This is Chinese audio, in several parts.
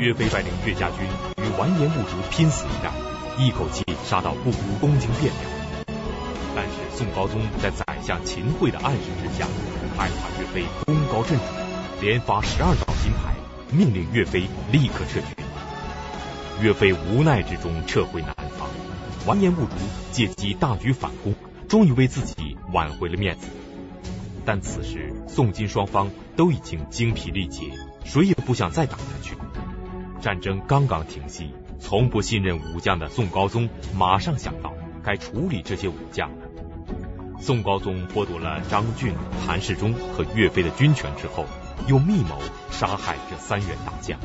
岳飞率领岳家军与完颜兀术拼死一战，一口气杀到不顾东京汴梁。但是宋高宗在宰相秦桧的暗示之下，害怕岳飞功高震主，连发十二道金牌，命令岳飞立刻撤军。岳飞无奈之中撤回南方，完颜兀术借机大举反攻，终于为自己挽回了面子。但此时宋金双方都已经精疲力竭，谁也不想再打下去。战争刚刚停息，从不信任武将的宋高宗马上想到该处理这些武将了。宋高宗剥夺了张俊、韩世忠和岳飞的军权之后，又密谋杀害这三员大将，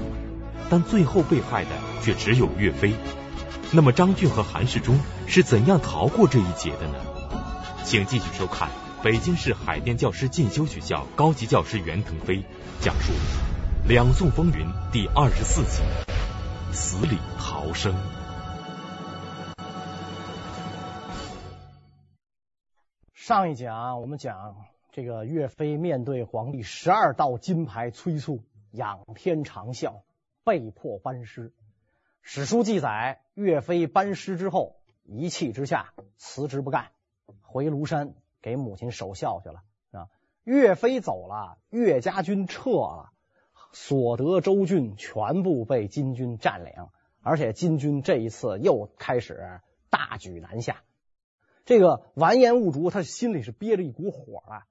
但最后被害的却只有岳飞。那么张俊和韩世忠是怎样逃过这一劫的呢？请继续收看。北京市海淀教师进修学校高级教师袁腾飞讲述《两宋风云》第二十四集：死里逃生。上一讲我们讲这个岳飞面对皇帝十二道金牌催促，仰天长啸，被迫班师。史书记载，岳飞班师之后，一气之下辞职不干，回庐山。给母亲守孝去了啊！岳飞走了，岳家军撤了，所得州郡全部被金军占领，而且金军这一次又开始大举南下。这个完颜兀术他心里是憋着一股火啊，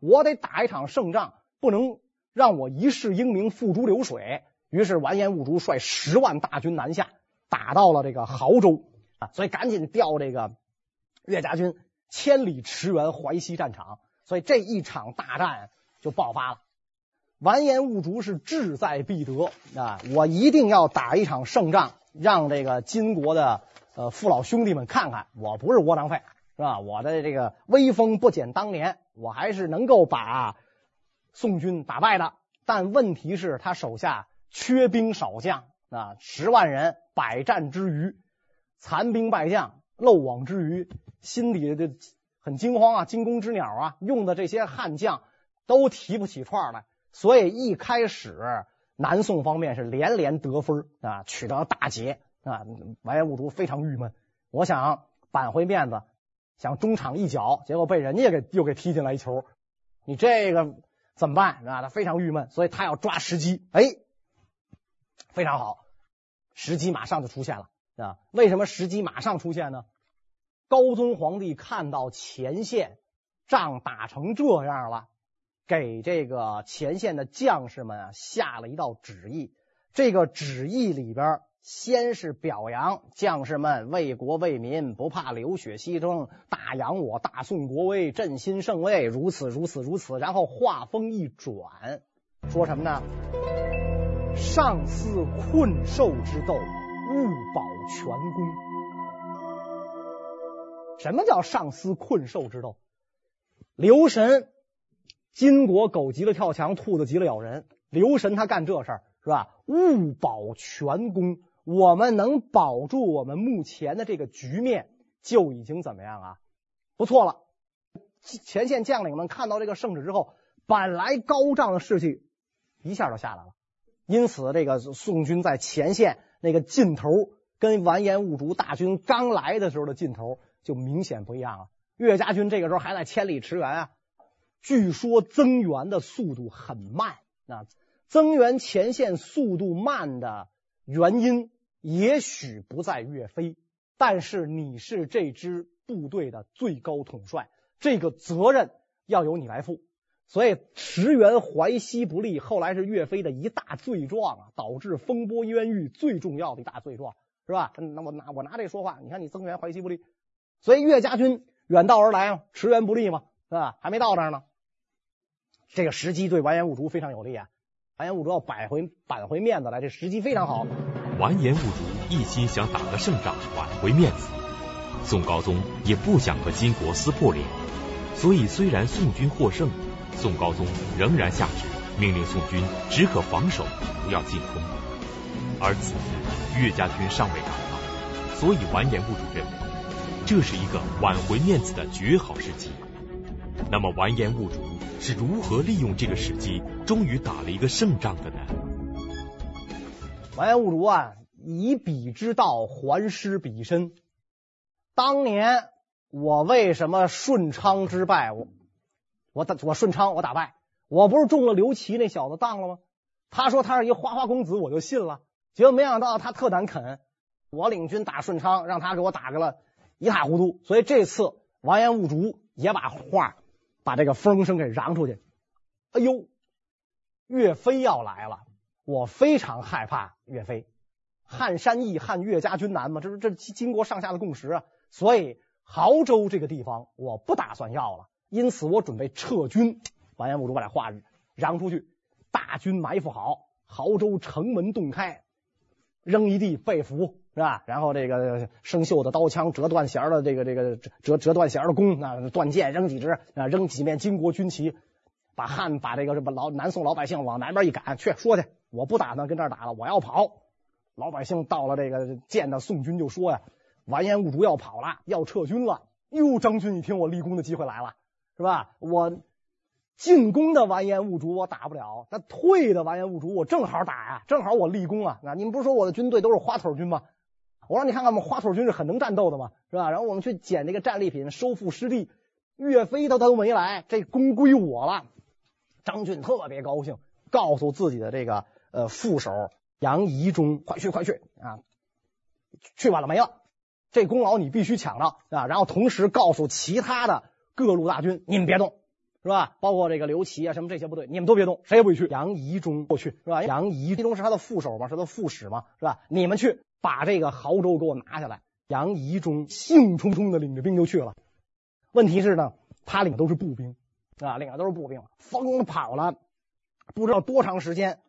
我得打一场胜仗，不能让我一世英名付诸流水。于是完颜兀术率十万大军南下，打到了这个濠州啊，所以赶紧调这个岳家军。千里驰援淮西战场，所以这一场大战就爆发了。完颜兀术是志在必得啊！我一定要打一场胜仗，让这个金国的呃父老兄弟们看看，我不是窝囊废，是吧？我的这个威风不减当年，我还是能够把宋军打败的。但问题是，他手下缺兵少将啊，十万人百战之余，残兵败将。漏网之鱼，心里的很惊慌啊，惊弓之鸟啊，用的这些悍将都提不起串来，所以一开始南宋方面是连连得分啊，取得了大捷啊，完颜兀术非常郁闷，我想扳回面子，想中场一脚，结果被人家给又给踢进来一球，你这个怎么办啊？他非常郁闷，所以他要抓时机，哎，非常好，时机马上就出现了。啊，为什么时机马上出现呢？高宗皇帝看到前线仗打成这样了，给这个前线的将士们啊下了一道旨意。这个旨意里边，先是表扬将士们为国为民，不怕流血牺牲，大扬我大宋国威，振兴圣威，如此如此如此。然后话锋一转，说什么呢？上思困兽之斗。勿保全功。什么叫上思困兽之斗？留神，金国狗急了跳墙，兔子急了咬人。留神他干这事儿是吧？勿保全功，我们能保住我们目前的这个局面，就已经怎么样啊？不错了。前线将领们看到这个圣旨之后，本来高涨的士气一下就下来了。因此，这个宋军在前线。那个劲头跟完颜兀术大军刚来的时候的劲头就明显不一样了。岳家军这个时候还在千里驰援啊，据说增援的速度很慢啊。增援前线速度慢的原因，也许不在岳飞，但是你是这支部队的最高统帅，这个责任要由你来负。所以驰援淮西不利，后来是岳飞的一大罪状啊，导致风波冤狱最重要的一大罪状，是吧？那我拿我拿这说话，你看你增援淮西不利，所以岳家军远道而来嘛，驰援不利嘛，是吧？还没到那儿呢，这个时机对完颜兀术非常有利啊，完颜兀术要摆回扳回面子来，这时机非常好。完颜兀术一心想打个胜仗，挽回面子，宋高宗也不想和金国撕破脸，所以虽然宋军获胜。宋高宗仍然下旨命令宋军只可防守，不要进攻。而此时岳家军尚未赶到，所以完颜兀术认为这是一个挽回面子的绝好时机。那么完颜兀术是如何利用这个时机，终于打了一个胜仗的呢？完颜兀术啊，以彼之道还施彼身。当年我为什么顺昌之败，我我打我顺昌我打败，我不是中了刘琦那小子当了吗？他说他是一花花公子，我就信了。结果没想到他特胆肯，我领军打顺昌，让他给我打个了一塌糊涂。所以这次完颜兀术也把话把这个风声给嚷出去。哎呦，岳飞要来了，我非常害怕岳飞。撼山易，撼岳家军难嘛，这是这金国上下的共识啊。所以亳州这个地方我不打算要了，因此我准备撤军。完颜兀术把这话嚷出去，大军埋伏好，亳州城门洞开。扔一地被俘是吧？然后这个生锈的刀枪，折断弦的这个这个折折断弦的弓，啊断剑扔几支啊，扔几面金国军旗，把汉把这个什么老南宋老百姓往南边一赶，去说去，我不打算跟这儿打了，我要跑。老百姓到了这个见到宋军就说呀，完颜兀术要跑了，要撤军了。哟，张军一听我立功的机会来了，是吧？我。进攻的完颜兀术我打不了，那退的完颜兀术我正好打呀，正好我立功啊！那你们不是说我的军队都是花腿军吗？我让你看看，我们花腿军是很能战斗的嘛，是吧？然后我们去捡那个战利品，收复失地。岳飞他都没来，这功归我了。张俊特别高兴，告诉自己的这个呃副手杨仪中，快去快去啊！去晚了没了，这功劳你必须抢到啊！然后同时告诉其他的各路大军，你们别动。是吧？包括这个刘琦啊，什么这些部队，你们都别动，谁也不许去。杨仪中过去，是吧？杨仪中是他的副手嘛，是他的副使嘛，是吧？你们去把这个亳州给我拿下来。杨仪中兴冲冲的领着兵就去了。问题是呢，他领的都是步兵啊，领的都是步兵，疯跑了，不知道多长时间，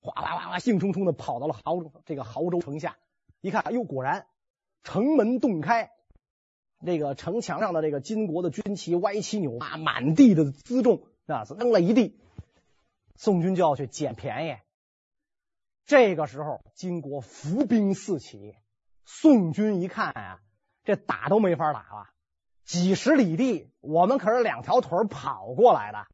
哗哗哗哗，兴冲冲的跑到了亳州这个亳州城下，一看，哎呦，果然城门洞开。这个城墙上的这个金国的军旗歪七扭八，满地的辎重啊，扔了一地。宋军就要去捡便宜。这个时候，金国伏兵四起。宋军一看啊，这打都没法打了，几十里地，我们可是两条腿跑过来的，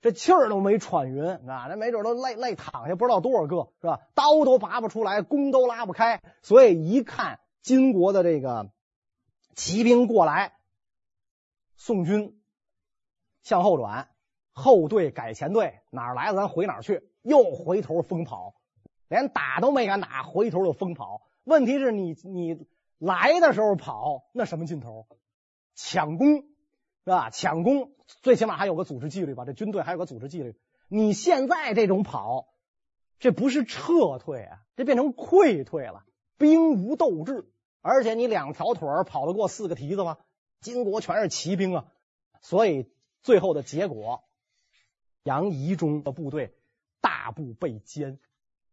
这气儿都没喘匀啊，那没准都累累躺下，不知道多少个是吧？刀都拔不出来，弓都拉不开。所以一看金国的这个。骑兵过来，宋军向后转，后队改前队，哪来了咱回哪去，又回头疯跑，连打都没敢打，回头就疯跑。问题是你你来的时候跑，那什么劲头？抢攻是吧？抢攻最起码还有个组织纪律吧，这军队还有个组织纪律。你现在这种跑，这不是撤退啊，这变成溃退了，兵无斗志。而且你两条腿跑得过四个蹄子吗？金国全是骑兵啊，所以最后的结果，杨仪中的部队大部被歼，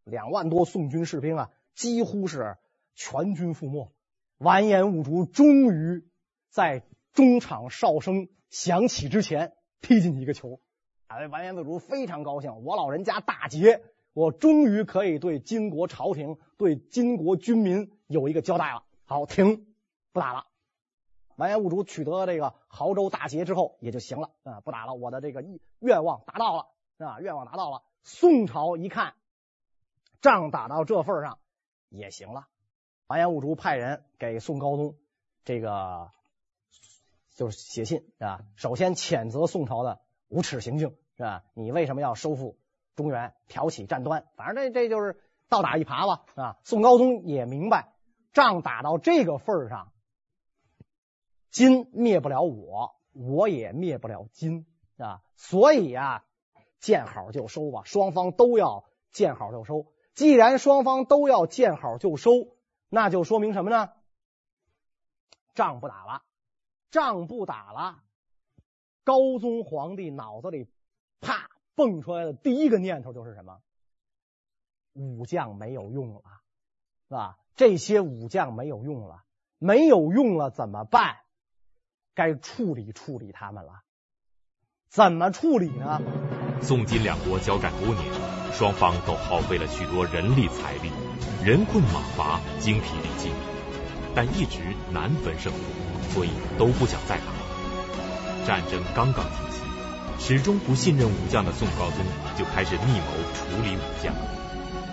两万多宋军士兵啊，几乎是全军覆没。完颜兀术终于在中场哨声响起之前踢进去一个球，哎，完颜兀术非常高兴，我老人家大捷，我终于可以对金国朝廷、对金国军民有一个交代了。好，停，不打了。完颜兀术取得这个亳州大捷之后也就行了啊，不打了，我的这个愿望达到了啊，愿望达到了。宋朝一看，仗打到这份上也行了。完颜兀术派人给宋高宗这个就是写信啊，首先谴责宋朝的无耻行径是吧？你为什么要收复中原，挑起战端？反正这这就是倒打一耙吧啊。宋高宗也明白。仗打到这个份上，金灭不了我，我也灭不了金啊！所以啊，见好就收吧，双方都要见好就收。既然双方都要见好就收，那就说明什么呢？仗不打了，仗不打了。高宗皇帝脑子里啪蹦出来的第一个念头就是什么？武将没有用了，是吧？这些武将没有用了，没有用了怎么办？该处理处理他们了。怎么处理呢？宋金两国交战多年，双方都耗费了许多人力财力，人困马乏，精疲力尽，但一直难分胜负，所以都不想再打了。战争刚刚停息，始终不信任武将的宋高宗就开始密谋处理武将。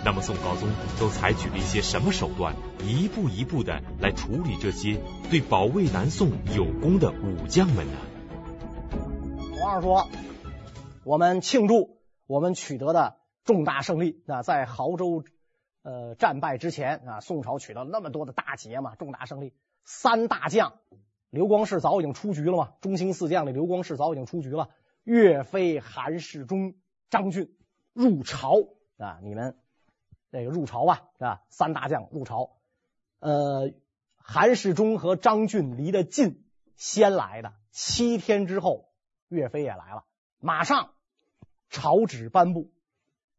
那么宋高宗都采取了一些什么手段，一步一步的来处理这些对保卫南宋有功的武将们呢？皇上说，我们庆祝我们取得的重大胜利。那在亳州呃战败之前啊，宋朝取得了那么多的大捷嘛，重大胜利。三大将，刘光世早已经出局了嘛，中兴四将里刘光世早已经出局了。岳飞、韩世忠、张俊入朝啊，你们。这个入朝吧，是吧？三大将入朝，呃，韩世忠和张俊离得近，先来的。七天之后，岳飞也来了，马上朝旨颁布，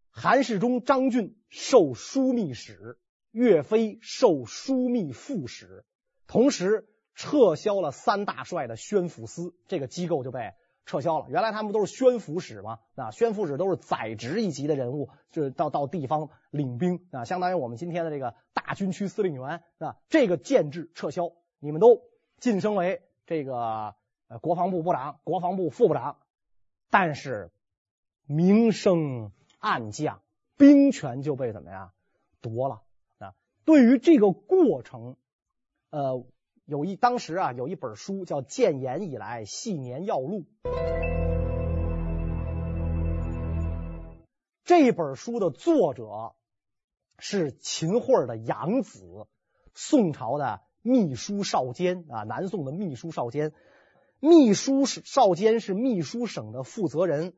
韩世忠、张俊受枢密使，岳飞受枢密副使，同时撤销了三大帅的宣抚司，这个机构就被。撤销了，原来他们都是宣抚使嘛，啊，宣抚使都是宰执一级的人物，就是到到地方领兵。啊，相当于我们今天的这个大军区司令员啊，这个建制撤销，你们都晋升为这个呃国防部部长、国防部副部长，但是明升暗降，兵权就被怎么样夺了啊？对于这个过程，呃。有一当时啊，有一本书叫《建炎以来系年要录》。这本书的作者是秦桧的养子，宋朝的秘书少监啊，南宋的秘书少监。秘书少监是秘书省的负责人，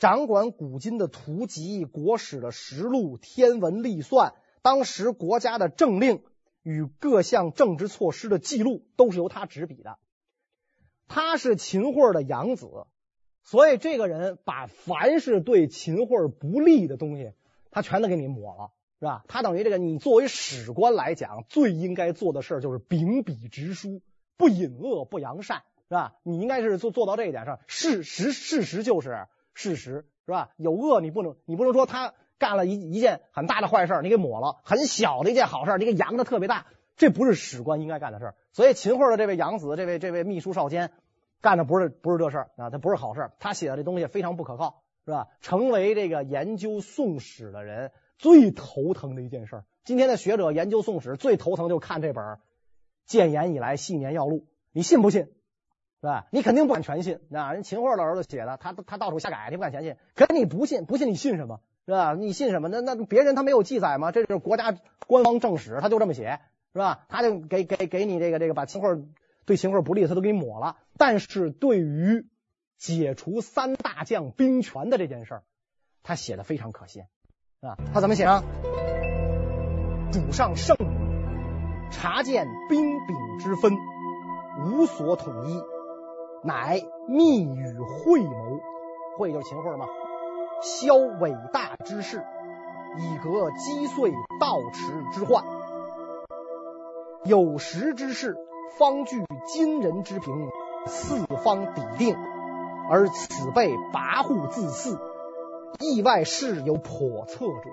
掌管古今的图籍、国史的实录、天文历算，当时国家的政令。与各项政治措施的记录都是由他执笔的。他是秦桧的养子，所以这个人把凡是对秦桧不利的东西，他全都给你抹了，是吧？他等于这个，你作为史官来讲，最应该做的事儿就是秉笔直书，不隐恶不扬善，是吧？你应该是做做到这一点上。事实事实就是事实，是吧？有恶你不能，你不能说他。干了一一件很大的坏事，你给抹了；很小的一件好事，你给扬的特别大，这不是史官应该干的事。所以秦桧的这位养子，这位这位秘书少监，干的不是不是这事啊，他不是好事。他写的这东西非常不可靠，是吧？成为这个研究宋史的人最头疼的一件事。今天的学者研究宋史最头疼就看这本《建炎以来系年要录》，你信不信？是吧？你肯定不敢全信，啊，人秦桧的儿子写的，他他到处瞎改，你不敢全信。可你不信，不信你信什么？是吧？你信什么？那那别人他没有记载吗？这是国家官方正史，他就这么写，是吧？他就给给给你这个这个把秦桧对秦桧不利，他都给抹了。但是对于解除三大将兵权的这件事儿，他写的非常可信，啊，他怎么写呢？主上圣明，察见兵柄之分，无所统一，乃密与会谋，会就是秦桧嘛。消伟大之势，以革击碎盗驰之患。有识之士，方据今人之平，四方抵定，而此辈跋扈自肆，意外事有叵测者。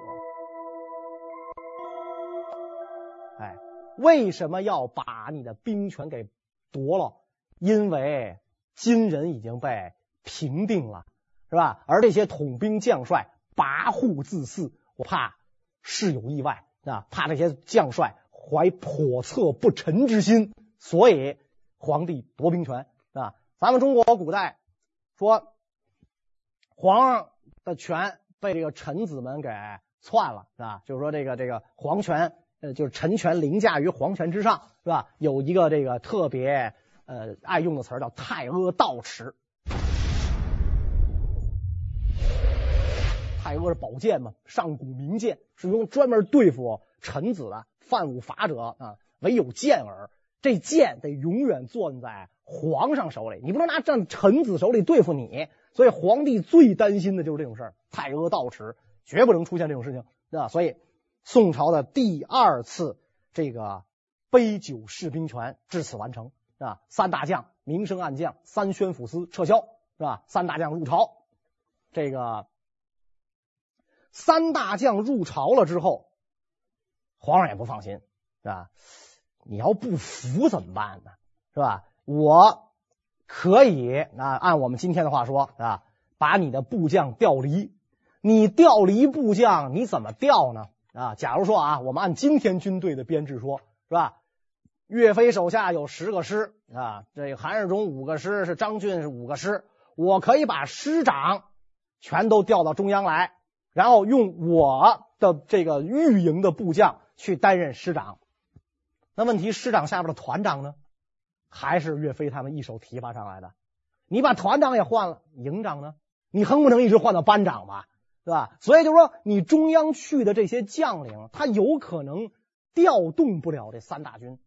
哎，为什么要把你的兵权给夺了？因为今人已经被平定了。是吧？而这些统兵将帅跋扈自肆，我怕事有意外啊！怕那些将帅怀叵测不臣之心，所以皇帝夺兵权啊！咱们中国古代说皇上的权被这个臣子们给篡了，是吧？就是说这个这个皇权呃，就是臣权凌驾于皇权之上，是吧？有一个这个特别呃爱用的词儿叫太阿盗驰。太阿是宝剑嘛，上古名剑，是用专门对付臣子的，犯五法者啊，唯有剑耳。这剑得永远攥在皇上手里，你不能拿在臣子手里对付你。所以皇帝最担心的就是这种事儿，太阿道持，绝不能出现这种事情，对吧？所以宋朝的第二次这个杯酒释兵权至此完成，是吧？三大将明升暗降，三宣抚司撤销，是吧？三大将入朝，这个。三大将入朝了之后，皇上也不放心，是吧？你要不服怎么办呢？是吧？我可以啊，按我们今天的话说，是吧？把你的部将调离。你调离部将，你怎么调呢？啊，假如说啊，我们按今天军队的编制说，是吧？岳飞手下有十个师啊，这韩世忠五个师，是张俊是五个师，我可以把师长全都调到中央来，然后用我的这个御营的部将去担任师长。那问题，师长下边的团长呢？还是岳飞他们一手提拔上来的？你把团长也换了，营长呢？你横不能一直换到班长吧？对吧？所以就说，你中央去的这些将领，他有可能调动不了这三大军。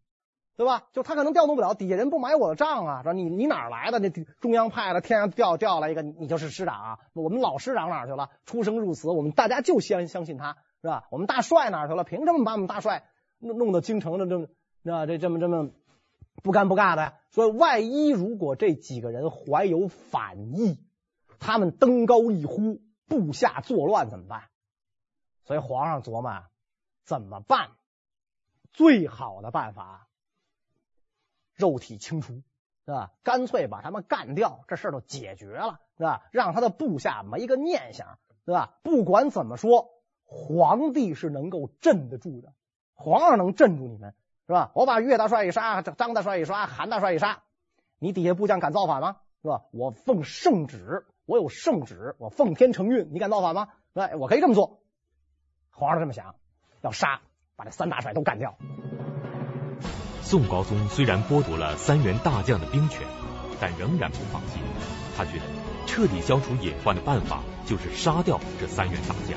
对吧？就他可能调动不了，底下人不买我的账啊！说你你哪来的？那中央派的，天上掉掉来一个，你就是师长啊！我们老师长哪去了？出生入死，我们大家就先相信他，是吧？我们大帅哪去了？凭什么把我们大帅弄弄到京城的这么啊这这么这么不干不尬的？所以万一如果这几个人怀有反意，他们登高一呼，部下作乱怎么办？所以皇上琢磨怎么办？最好的办法。肉体清除，是吧？干脆把他们干掉，这事儿就解决了，是吧？让他的部下没个念想，对吧？不管怎么说，皇帝是能够镇得住的，皇上能镇住你们，是吧？我把岳大帅一杀，张大帅一杀，韩大帅一杀，你底下部将敢造反吗？是吧？我奉圣旨，我有圣旨，我奉天承运，你敢造反吗？对，我可以这么做。皇上这么想，要杀，把这三大帅都干掉。宋高宗虽然剥夺了三员大将的兵权，但仍然不放心。他觉得彻底消除隐患的办法就是杀掉这三员大将。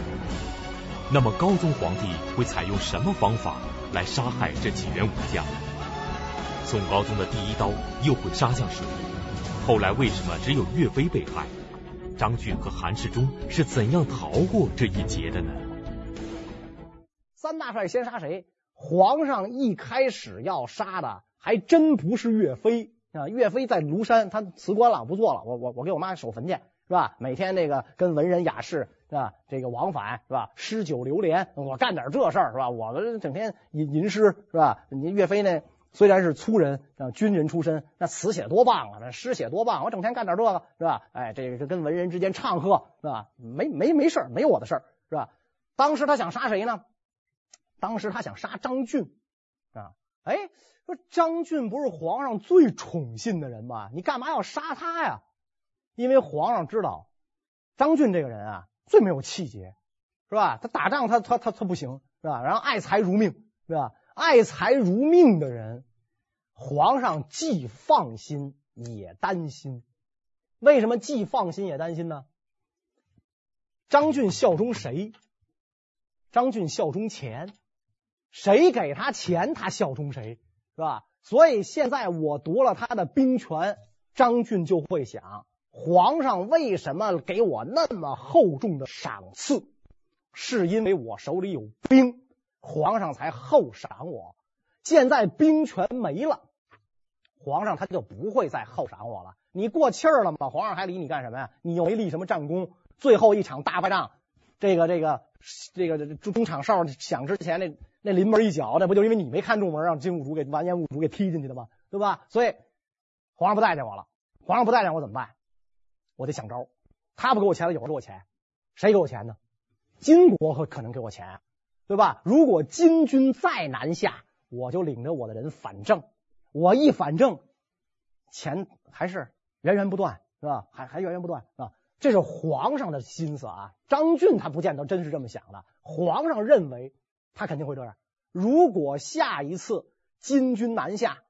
那么高宗皇帝会采用什么方法来杀害这几员武将？宋高宗的第一刀又会杀向谁？后来为什么只有岳飞被害？张俊和韩世忠是怎样逃过这一劫的呢？三大帅先杀谁？皇上一开始要杀的还真不是岳飞啊！岳飞在庐山，他辞官了，不做了。我我我给我妈守坟去，是吧？每天那个跟文人雅士是吧，这个往返是吧？诗酒流连，我干点这事儿是吧？我们整天吟吟诗是吧？你岳飞呢，虽然是粗人啊，军人出身，那词写多棒啊，那诗写多棒，我整天干点这个是吧？哎，这个跟文人之间唱和是吧？没没没事儿，没我的事儿是吧？当时他想杀谁呢？当时他想杀张俊啊，哎，说张俊不是皇上最宠信的人吗？你干嘛要杀他呀？因为皇上知道张俊这个人啊，最没有气节，是吧？他打仗他他他他不行，是吧？然后爱财如命，是吧？爱财如命的人，皇上既放心也担心。为什么既放心也担心呢？张俊效忠谁？张俊效忠钱。谁给他钱，他效忠谁，是吧？所以现在我夺了他的兵权，张俊就会想：皇上为什么给我那么厚重的赏赐？是因为我手里有兵，皇上才厚赏我。现在兵权没了，皇上他就不会再厚赏我了。你过气儿了吗？皇上还理你干什么呀？你又没立什么战功，最后一场大败仗，这个这个这个中场哨响之前那。那临门一脚，那不就因为你没看中门，让金兀术给完颜兀术给踢进去的吗？对吧？所以皇上不待见我了，皇上不待见我怎么办？我得想招。他不给我钱了，有人给我钱，谁给我钱呢？金国可可能给我钱，对吧？如果金军再南下，我就领着我的人反正，我一反正，钱还是源源不断，是吧？还还源源不断啊！这是皇上的心思啊。张俊他不见得真是这么想的，皇上认为。他肯定会这样。如果下一次金军南下，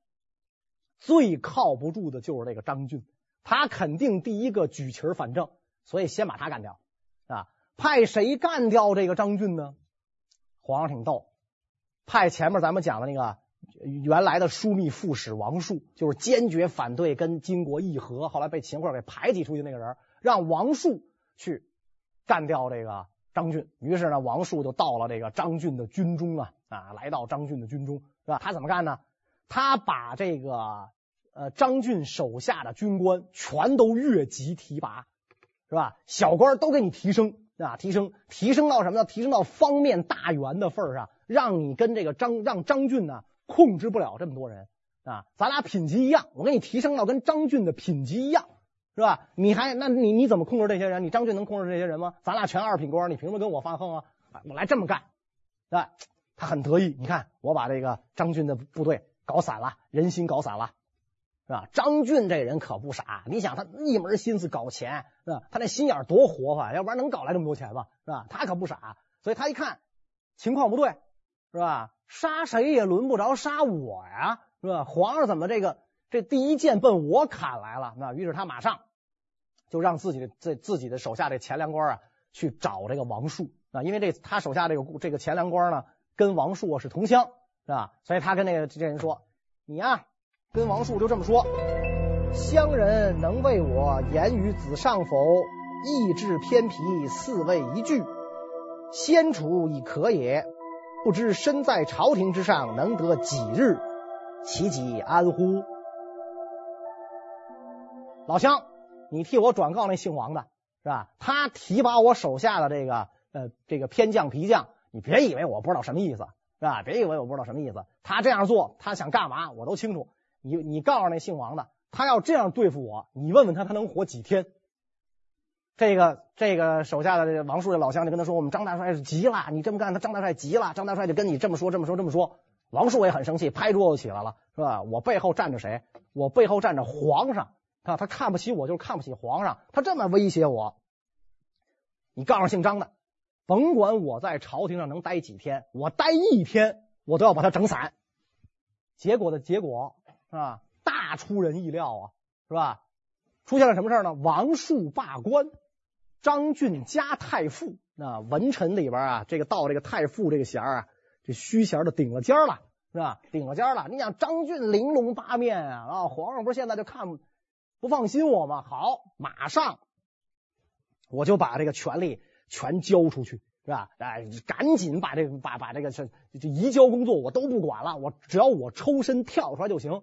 最靠不住的就是这个张俊，他肯定第一个举旗反正，所以先把他干掉啊！派谁干掉这个张俊呢？皇上挺逗，派前面咱们讲的那个原来的枢密副使王树，就是坚决反对跟金国议和，后来被秦桧给排挤出去那个人，让王树去干掉这个。张俊，于是呢，王树就到了这个张俊的军中啊啊，来到张俊的军中，是吧？他怎么干呢？他把这个呃张俊手下的军官全都越级提拔，是吧？小官都给你提升啊，提升，提升到什么呢？提升到方面大员的份上，让你跟这个张让张俊呢控制不了这么多人啊，咱俩品级一样，我给你提升到跟张俊的品级一样。是吧？你还那你你怎么控制这些人？你张俊能控制这些人吗？咱俩全二品官，你凭什么跟我发横啊？我来这么干，啊，他很得意。你看，我把这个张俊的部队搞散了，人心搞散了，是吧？张俊这人可不傻，你想他一门心思搞钱，是吧？他那心眼多活泛，要不然能搞来这么多钱吗？是吧？他可不傻，所以他一看情况不对，是吧？杀谁也轮不着杀我呀，是吧？皇上怎么这个这第一箭奔我砍来了？那于是他马上就让自己的这自己的手下这钱粮官啊去找这个王树啊，因为这他手下这个这个钱粮官呢跟王树是同乡，是吧？所以他跟那个这人说：“你呀，跟王树就这么说，乡人能为我言于子上否？意志偏僻，四位一句，先处已可也。”不知身在朝廷之上，能得几日，其己安乎？老乡，你替我转告那姓王的，是吧？他提拔我手下的这个呃这个偏将皮将，你别以为我不知道什么意思，是吧？别以为我不知道什么意思。他这样做，他想干嘛，我都清楚。你你告诉那姓王的，他要这样对付我，你问问他，他能活几天？这个这个手下的这个王树的老乡就跟他说：“我们张大帅是急了，你这么干，他张大帅急了。张大帅就跟你这么说，这么说，这么说。王树也很生气，拍桌子起来了，是吧？我背后站着谁？我背后站着皇上啊！他看不起我，就是看不起皇上。他这么威胁我，你告诉姓张的，甭管我在朝廷上能待几天，我待一天，我都要把他整散。结果的结果是吧？大出人意料啊，是吧？出现了什么事呢？王树罢官。”张俊加太傅，那文臣里边啊，这个到这个太傅这个衔啊，这虚衔的顶了尖了，是吧？顶了尖了。你想张俊玲珑八面啊，啊，皇上不是现在就看不放心我吗？好，马上我就把这个权力全交出去，是吧？哎，赶紧把这个把把这个这这移交工作我都不管了，我只要我抽身跳出来就行。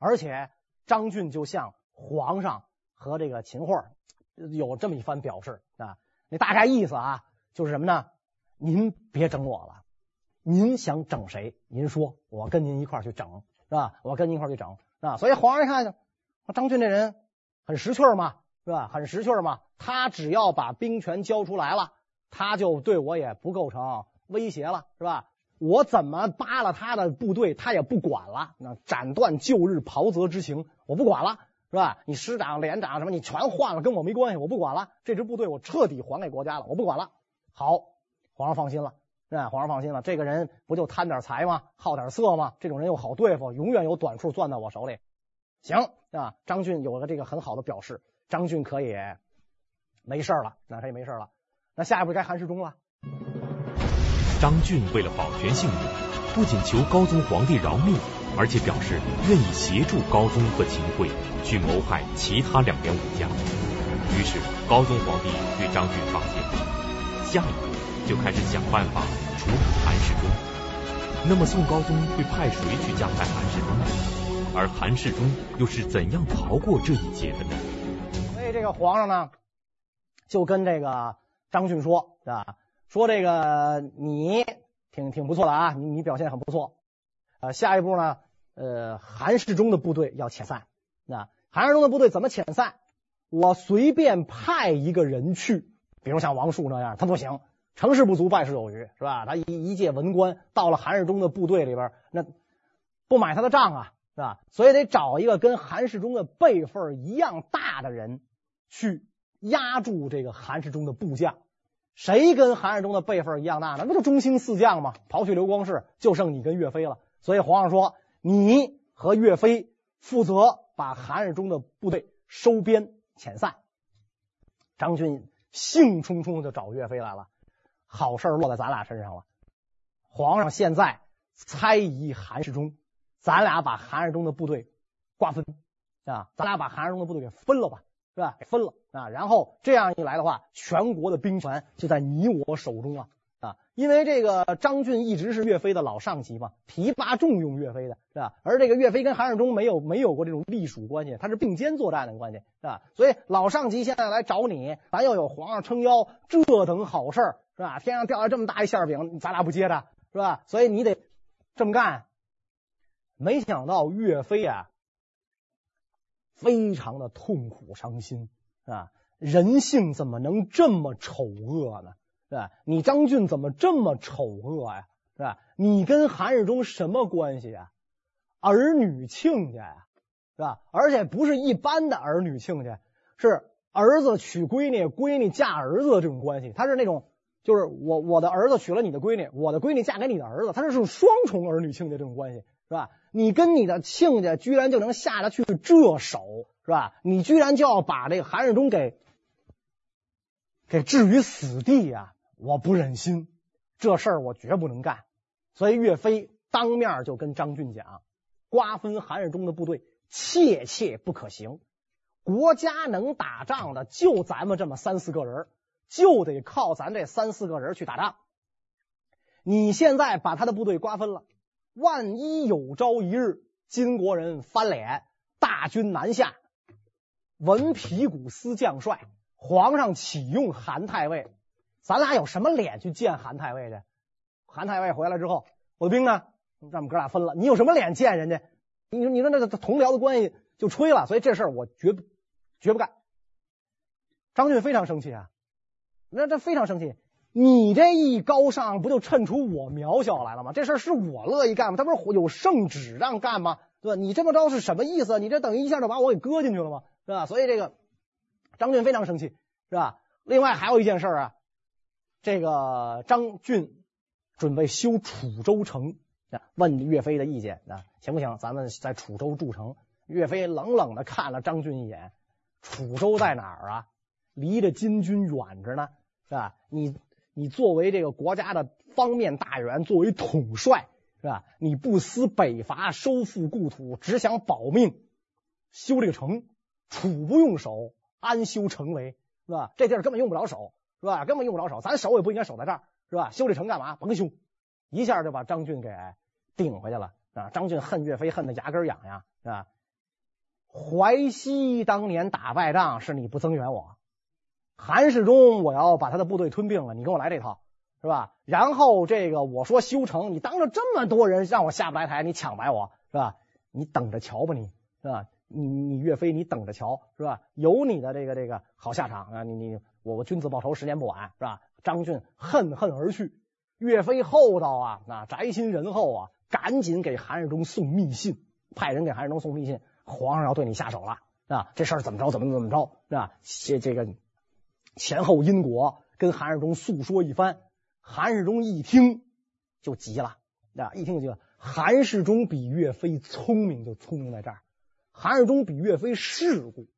而且张俊就向皇上和这个秦桧。有这么一番表示啊，那大概意思啊，就是什么呢？您别整我了，您想整谁？您说，我跟您一块去整，是吧？我跟您一块去整啊。所以皇上一看，张俊这人很识趣嘛，是吧？很识趣嘛。他只要把兵权交出来了，他就对我也不构成威胁了，是吧？我怎么扒了他的部队，他也不管了。那斩断旧日袍泽之情，我不管了。是吧？你师长、连长什么，你全换了，跟我没关系，我不管了。这支部队我彻底还给国家了，我不管了。好，皇上放心了，是吧？皇上放心了。这个人不就贪点财吗？好点色吗？这种人又好对付，永远有短处攥在我手里。行，啊，张俊有了这个很好的表示，张俊可以没事了，那他也没事了。那下一步该韩世忠了。张俊为了保全性命，不仅求高宗皇帝饶命，而且表示愿意协助高宗和秦桧。去谋害其他两员武将，于是高宗皇帝对张俊放心，下一步就开始想办法处理韩世忠。那么宋高宗会派谁去加害韩世忠呢？而韩世忠又是怎样逃过这一劫的呢？所以这个皇上呢，就跟这个张俊说，是吧？说这个你挺挺不错的啊，你你表现很不错。呃，下一步呢，呃，韩世忠的部队要遣散。那韩世忠的部队怎么遣散？我随便派一个人去，比如像王树那样，他不行，成事不足败事有余，是吧？他一一介文官到了韩世忠的部队里边，那不买他的账啊，是吧？所以得找一个跟韩世忠的辈分一样大的人去压住这个韩世忠的部将。谁跟韩世忠的辈分一样大呢？那就中兴四将嘛，刨去刘光世，就剩你跟岳飞了。所以皇上说，你和岳飞负责。把韩世忠的部队收编遣散，张俊兴冲冲的就找岳飞来了。好事落在咱俩身上了。皇上现在猜疑韩世忠，咱俩把韩世忠的部队瓜分啊，咱俩把韩世忠的部队给分了吧，是吧？给分了啊，然后这样一来的话，全国的兵权就在你我手中了。啊，因为这个张俊一直是岳飞的老上级嘛，提拔重用岳飞的，是吧？而这个岳飞跟韩世忠没有没有过这种隶属关系，他是并肩作战的关系，是吧？所以老上级现在来找你，咱又有皇上撑腰，这等好事是吧？天上掉下这么大一馅饼，咱俩不接着是吧？所以你得这么干。没想到岳飞啊，非常的痛苦伤心啊，人性怎么能这么丑恶呢？对吧？你张俊怎么这么丑恶呀？是吧？你跟韩世忠什么关系啊？儿女亲家呀，是吧？而且不是一般的儿女亲家，是儿子娶闺女，闺女嫁儿子的这种关系。他是那种，就是我我的儿子娶了你的闺女，我的闺女嫁给你的儿子，他是这种双重儿女亲家这种关系，是吧？你跟你的亲家居然就能下得去这手，是吧？你居然就要把这个韩世忠给给置于死地呀！我不忍心，这事儿我绝不能干。所以岳飞当面就跟张俊讲，瓜分韩世忠的部队，切切不可行。国家能打仗的就咱们这么三四个人，就得靠咱这三四个人去打仗。你现在把他的部队瓜分了。万一有朝一日金国人翻脸，大军南下，闻皮鼓司将帅，皇上启用韩太尉，咱俩有什么脸去见韩太尉去？韩太尉回来之后，我的兵呢？让我们哥俩分了，你有什么脸见人家？你说，你说那个同僚的关系就吹了，所以这事儿我绝不绝不干。张俊非常生气啊，那这非常生气。你这一高尚，不就衬出我渺小来了吗？这事儿是我乐意干吗？他不是有圣旨让干吗？对吧？你这么着是什么意思？你这等于一下就把我给搁进去了吗？是吧？所以这个张俊非常生气，是吧？另外还有一件事啊，这个张俊准备修楚州城，问岳飞的意见啊，行不行？咱们在楚州筑城。岳飞冷冷的看了张俊一眼，楚州在哪儿啊？离着金军远着呢，是吧？你。你作为这个国家的方面大员，作为统帅，是吧？你不思北伐，收复故土，只想保命，修这个城，楚不用守，安修城为，是吧？这地儿根本用不着守，是吧？根本用不着守，咱守也不应该守在这儿，是吧？修这城干嘛？甭修，一下就把张俊给顶回去了啊！张俊恨岳飞恨得牙根痒痒，是吧？淮西当年打败仗，是你不增援我。韩世忠，我要把他的部队吞并了，你跟我来这套，是吧？然后这个我说修城，你当着这么多人让我下不来台，你抢白我，是吧？你等着瞧吧，你是吧？你你岳飞，你等着瞧，是吧？有你的这个这个好下场啊！你你我我君子报仇，十年不晚，是吧？张俊恨恨而去，岳飞厚道啊，那宅心仁厚啊，赶紧给韩世忠送密信，派人给韩世忠送密信，皇上要对你下手了啊！这事儿怎么着？怎么怎么着？是吧？这这个。前后因果跟韩世忠诉说一番，韩世忠一听就急了啊！一听就急了。韩世忠比岳飞聪明，就聪明在这儿。韩世忠比岳飞世故。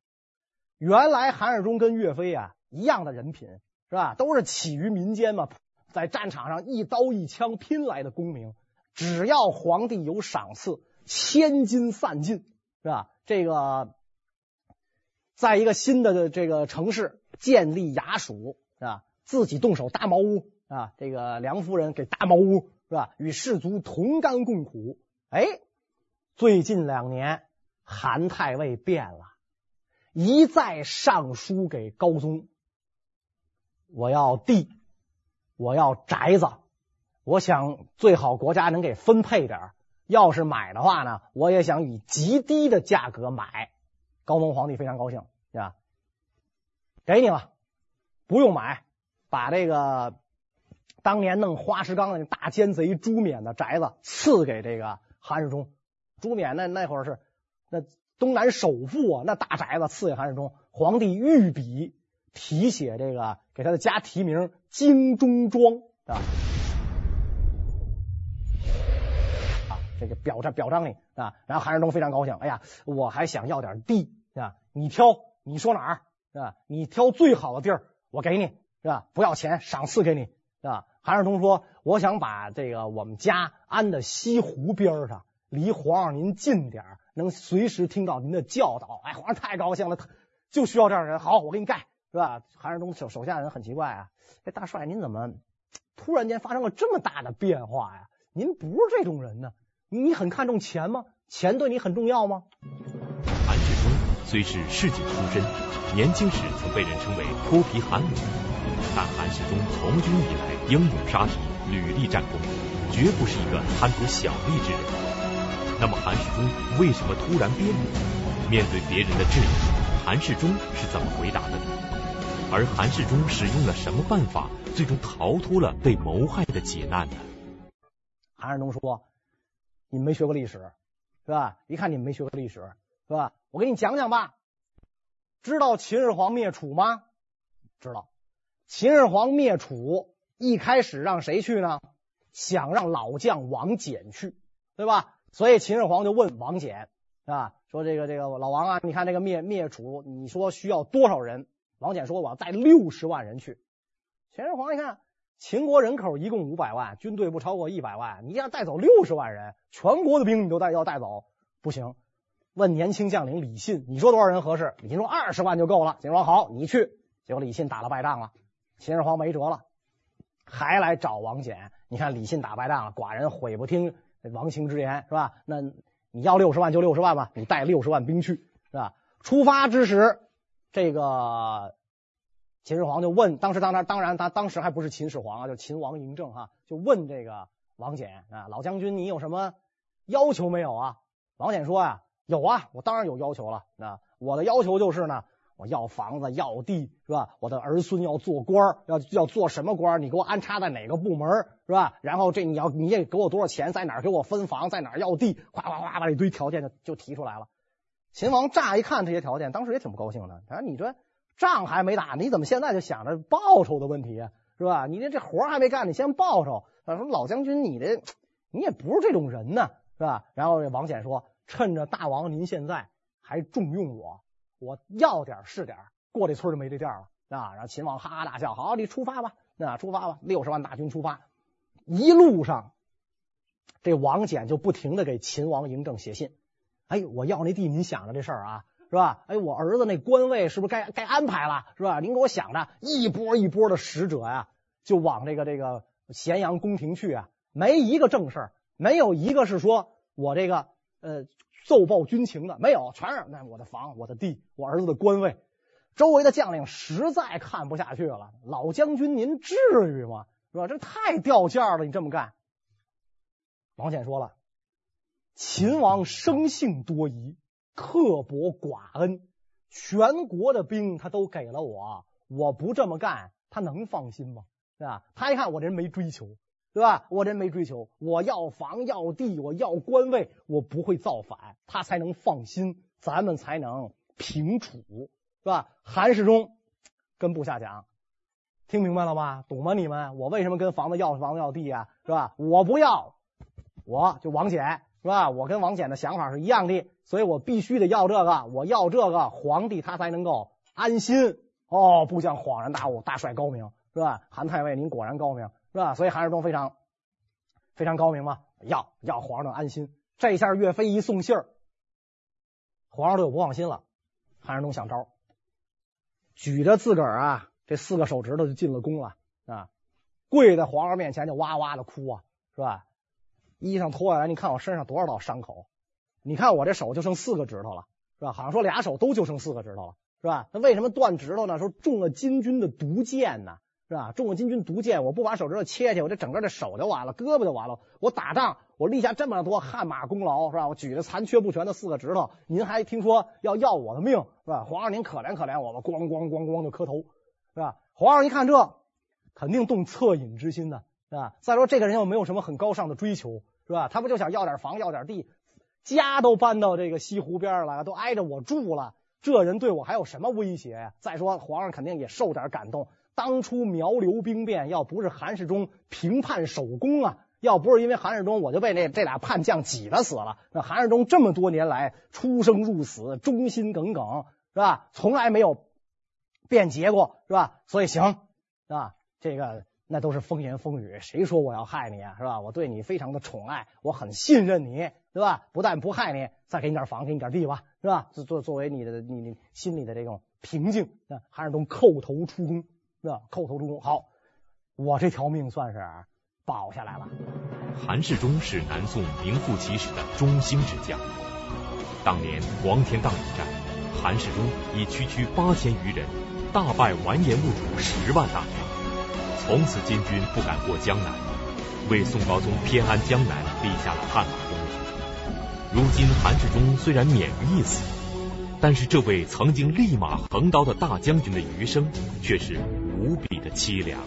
原来韩世忠跟岳飞啊一样的人品是吧？都是起于民间嘛，在战场上一刀一枪拼来的功名。只要皇帝有赏赐，千金散尽是吧？这个在一个新的这个城市。建立衙署是吧？自己动手搭茅屋啊！这个梁夫人给搭茅屋是吧？与士卒同甘共苦。哎，最近两年韩太尉变了，一再上书给高宗，我要地，我要宅子，我想最好国家能给分配点。要是买的话呢，我也想以极低的价格买。高宗皇帝非常高兴，是吧？给你了，不用买，把这个当年弄花石纲的那大奸贼朱冕的宅子赐给这个韩世忠。朱冕那那会儿是那东南首富啊，那大宅子赐给韩世忠。皇帝御笔题写这个，给他的家题名“金中庄”啊，这个表彰表彰你啊。然后韩世忠非常高兴，哎呀，我还想要点地啊，你挑，你说哪儿？啊？你挑最好的地儿，我给你，是吧？不要钱，赏赐给你，是吧？韩世忠说：“我想把这个我们家安在西湖边上，离皇上您近点，能随时听到您的教导。”哎，皇上太高兴了，就需要这样的人。好，我给你盖，是吧？韩世忠手手下人很奇怪啊，这大帅您怎么突然间发生了这么大的变化呀？您不是这种人呢？你很看重钱吗？钱对你很重要吗？韩世忠虽是市井出身。年轻时曾被人称为泼皮韩武，但韩世忠从军以来英勇杀敌，屡立战功，绝不是一个贪图小利之人。那么韩世忠为什么突然变了？面对别人的质疑，韩世忠是怎么回答的呢？而韩世忠使用了什么办法，最终逃脱了被谋害的劫难呢？韩世忠说：“你没学过历史，是吧？一看你没学过历史，是吧？我给你讲讲吧。知道秦始皇灭楚吗？知道。秦始皇灭楚一开始让谁去呢？想让老将王翦去，对吧？所以秦始皇就问王翦，啊，说这个这个老王啊，你看这个灭灭楚，你说需要多少人？王翦说我要带六十万人去。秦始皇一看。”秦国人口一共五百万，军队不超过一百万，你要带走六十万人，全国的兵你都带要带走，不行。问年轻将领李信，你说多少人合适？李信说二十万就够了。秦始皇好，你去。结果李信打了败仗了，秦始皇没辙了，还来找王翦。你看李信打败仗了，寡人悔不听王卿之言，是吧？那你要六十万就六十万吧，你带六十万兵去，是吧？出发之时，这个。秦始皇就问，当时当然当然他当时还不是秦始皇啊，就秦王嬴政哈，就问这个王翦啊，老将军你有什么要求没有啊？王翦说呀，有啊，我当然有要求了。那我的要求就是呢，我要房子要地是吧？我的儿孙要做官，要要做什么官？你给我安插在哪个部门是吧？然后这你要你也给我多少钱？在哪儿给我分房？在哪儿要地？哗哗哗把一堆条件就就提出来了。秦王乍一看这些条件，当时也挺不高兴的，他说你这。仗还没打，你怎么现在就想着报酬的问题啊？是吧？你这这活还没干，你先报酬。他说老将军，你这你也不是这种人呢，是吧？然后这王翦说：“趁着大王您现在还重用我，我要点是点，过这村就没这店了啊！”然后秦王哈哈大笑：“好，你出发吧，那出发吧，六十万大军出发。一路上，这王翦就不停的给秦王嬴政写信：‘哎，我要那地，您想着这事儿啊。’”是吧？哎，我儿子那官位是不是该该安排了？是吧？您给我想着，一波一波的使者呀，就往这个这个咸阳宫廷去啊，没一个正事儿，没有一个是说我这个呃奏报军情的，没有，全是那我的房、我的地、我儿子的官位。周围的将领实在看不下去了，老将军您至于吗？是吧？这太掉价了，你这么干。王翦说了，秦王生性多疑。刻薄寡恩，全国的兵他都给了我，我不这么干，他能放心吗？对吧？他一看我这人没追求，对吧？我这人没追求，我要房要地，我要官位，我不会造反，他才能放心，咱们才能平楚，是吧？韩世忠跟部下讲，听明白了吗？懂吗？你们，我为什么跟房子要房子要地啊？是吧？我不要，我就王翦。是吧？我跟王翦的想法是一样的，所以我必须得要这个，我要这个，皇帝他才能够安心。哦，部将恍然大悟，大帅高明，是吧？韩太尉您果然高明，是吧？所以韩世忠非常非常高明嘛，要要皇上安心。这下岳飞一送信儿，皇上就不放心了。韩世忠想招，举着自个儿啊这四个手指头就进了宫了啊，跪在皇上面前就哇哇的哭啊，是吧？衣裳脱下来，你看我身上多少道伤口？你看我这手就剩四个指头了，是吧？好像说俩手都就剩四个指头了，是吧？那为什么断指头呢？说中了金军的毒箭呢，是吧？中了金军毒箭，我不把手指头切去，我这整个这手就完了，胳膊就完了。我打仗，我立下这么多汗马功劳，是吧？我举着残缺不全的四个指头，您还听说要要我的命，是吧？皇上您可怜可怜我吧，咣咣咣咣的磕头，是吧？皇上一看这，肯定动恻隐之心呢。是吧？再说这个人又没有什么很高尚的追求，是吧？他不就想要点房，要点地，家都搬到这个西湖边了，都挨着我住了，这人对我还有什么威胁呀？再说皇上肯定也受点感动。当初苗刘兵变，要不是韩世忠平叛守功啊，要不是因为韩世忠，我就被那这俩叛将挤得死了。那韩世忠这么多年来出生入死，忠心耿耿，是吧？从来没有变节过，是吧？所以行，是吧？这个。那都是风言风语，谁说我要害你啊？是吧？我对你非常的宠爱，我很信任你，对吧？不但不害你，再给你点房，给你点地吧，是吧？作作作为你的你你心里的这种平静，那韩世忠叩头出宫，是吧？叩头出宫，好，我这条命算是保下来了。韩世忠是南宋名副其实的忠心之将。当年黄天荡一战，韩世忠以区区八千余人，大败完颜兀术十万大军。从此金军不敢过江南，为宋高宗偏安江南立下了汗马功劳。如今韩世忠虽然免于一死，但是这位曾经立马横刀的大将军的余生却是无比的凄凉。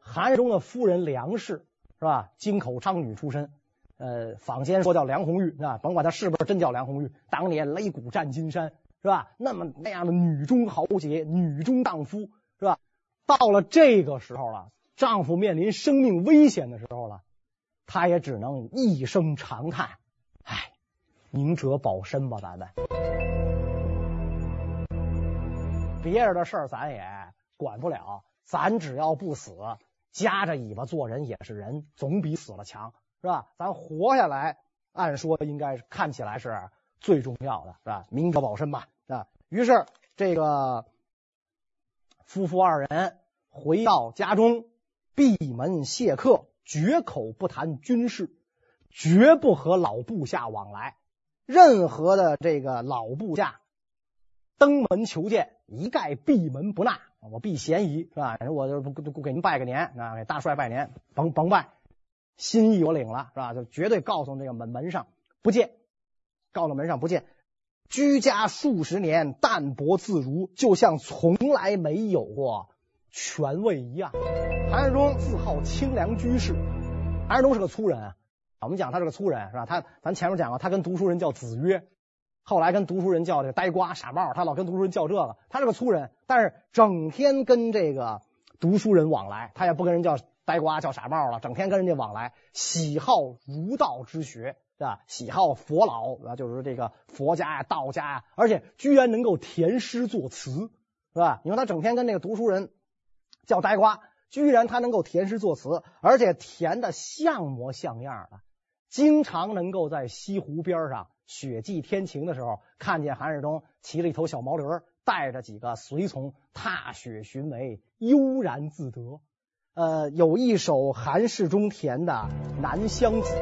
韩世忠的夫人梁氏是吧？京口娼女出身，呃，坊间说叫梁红玉啊，甭管她是不是真叫梁红玉，当年擂鼓战金山，是吧？那么那样的女中豪杰，女中荡夫，是吧？到了这个时候了，丈夫面临生命危险的时候了，她也只能一声长叹：“唉，明哲保身吧，咱们。”别人的事儿咱也管不了，咱只要不死，夹着尾巴做人也是人，总比死了强，是吧？咱活下来，按说应该看起来是最重要的，是吧？明哲保身吧，啊。于是这个夫妇二人回到家中，闭门谢客，绝口不谈军事，绝不和老部下往来，任何的这个老部下。登门求见，一概闭门不纳。我避嫌疑是吧？我就不不给您拜个年啊，给大帅拜年，甭甭拜，心意我领了是吧？就绝对告诉这个门门上不见，告诉门上不见。居家数十年，淡泊自如，就像从来没有过权位一样。韩世忠自号清凉居士，韩世忠是个粗人啊。我们讲他是个粗人是吧？他咱前面讲过，他跟读书人叫子曰。后来跟读书人叫这个呆瓜傻帽，他老跟读书人叫这个。他是个粗人，但是整天跟这个读书人往来，他也不跟人叫呆瓜叫傻帽了，整天跟人家往来，喜好儒道之学，啊？喜好佛老啊，就是这个佛家呀、道家呀，而且居然能够填诗作词，是吧？你说他整天跟那个读书人叫呆瓜，居然他能够填诗作词，而且填的像模像样的，经常能够在西湖边上。雪霁天晴的时候，看见韩世忠骑了一头小毛驴，带着几个随从踏雪寻梅，悠然自得。呃，有一首韩世忠填的《南乡子》：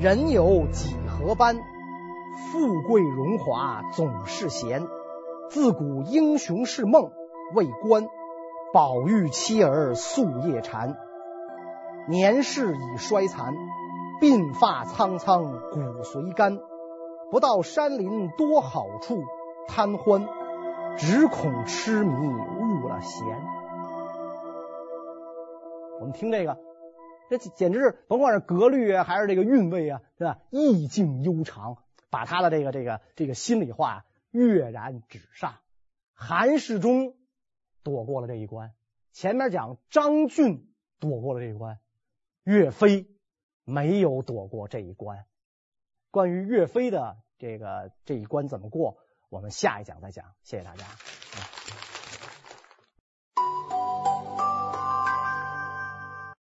人有几何般，富贵荣华总是闲。自古英雄是梦，为官宝玉妻儿夙夜缠。年事已衰残。鬓发苍苍，骨髓干。不到山林多好处，贪欢只恐痴迷误了闲。我们听这个，这简直是甭管是格律啊，还是这个韵味啊，对吧？意境悠长，把他的这个这个这个心里话跃然纸上。韩世忠躲过了这一关，前面讲张俊躲过了这一关，岳飞。没有躲过这一关。关于岳飞的这个这一关怎么过，我们下一讲再讲。谢谢大家。